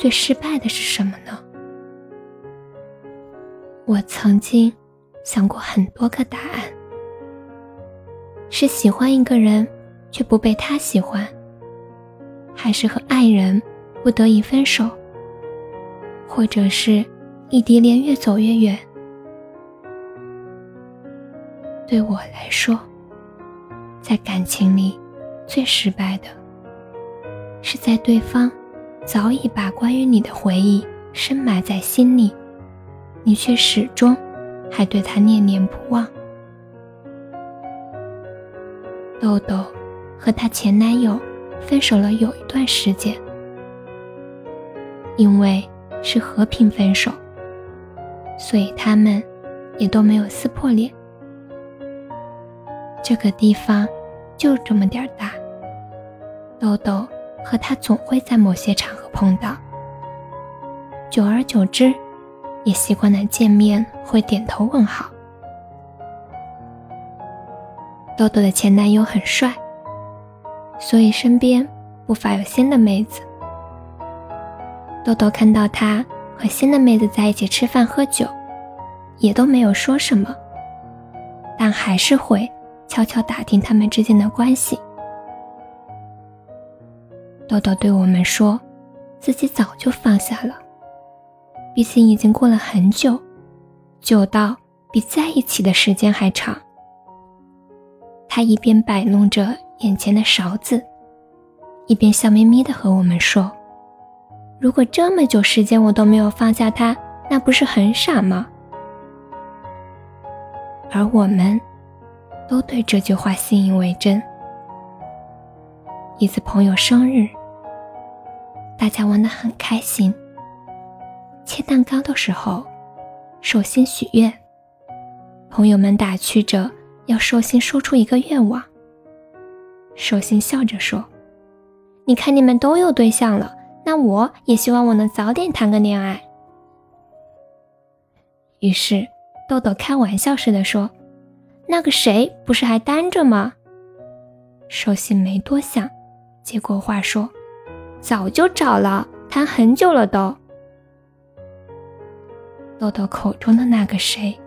最失败的是什么呢？我曾经想过很多个答案：是喜欢一个人却不被他喜欢，还是和爱人不得已分手，或者是异地恋越走越远？对我来说，在感情里最失败的是在对方。早已把关于你的回忆深埋在心里，你却始终还对他念念不忘。豆豆和她前男友分手了有一段时间，因为是和平分手，所以他们也都没有撕破脸。这个地方就这么点大，豆豆。和他总会在某些场合碰到，久而久之，也习惯了见面会点头问好。豆豆的前男友很帅，所以身边不乏有新的妹子。豆豆看到他和新的妹子在一起吃饭喝酒，也都没有说什么，但还是会悄悄打听他们之间的关系。豆豆对我们说：“自己早就放下了，毕竟已经过了很久，久到比在一起的时间还长。”他一边摆弄着眼前的勺子，一边笑眯眯地和我们说：“如果这么久时间我都没有放下他，那不是很傻吗？”而我们，都对这句话信以为真。一次朋友生日。大家玩得很开心。切蛋糕的时候，寿星许愿，朋友们打趣着要寿星说出一个愿望。寿星笑着说：“你看你们都有对象了，那我也希望我能早点谈个恋爱。”于是豆豆开玩笑似的说：“那个谁不是还单着吗？”寿星没多想，接过话说。早就找了，谈很久了都。豆豆口中的那个谁，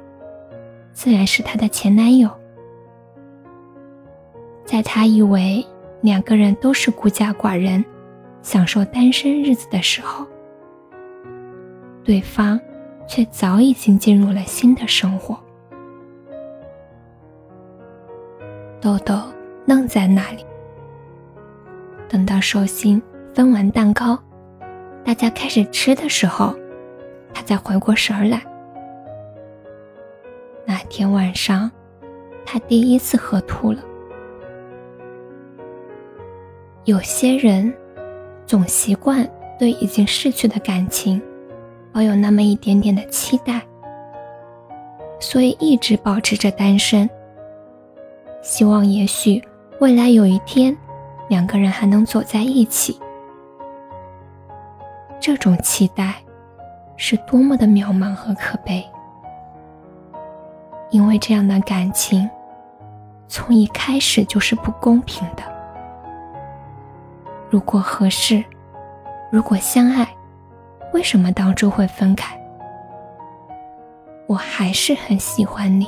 自然是她的前男友。在她以为两个人都是孤家寡人，享受单身日子的时候，对方却早已经进入了新的生活。豆豆愣在那里，等到寿星。分完蛋糕，大家开始吃的时候，他才回过神儿来。那天晚上，他第一次喝吐了。有些人总习惯对已经逝去的感情抱有那么一点点的期待，所以一直保持着单身，希望也许未来有一天，两个人还能走在一起。这种期待，是多么的渺茫和可悲。因为这样的感情，从一开始就是不公平的。如果合适，如果相爱，为什么当初会分开？我还是很喜欢你。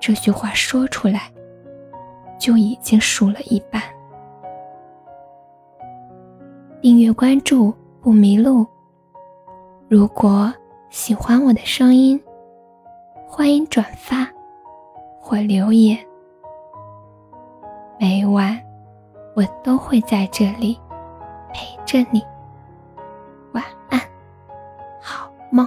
这句话说出来，就已经输了一半。订阅关注。不迷路。如果喜欢我的声音，欢迎转发或留言。每晚我都会在这里陪着你。晚安，好梦。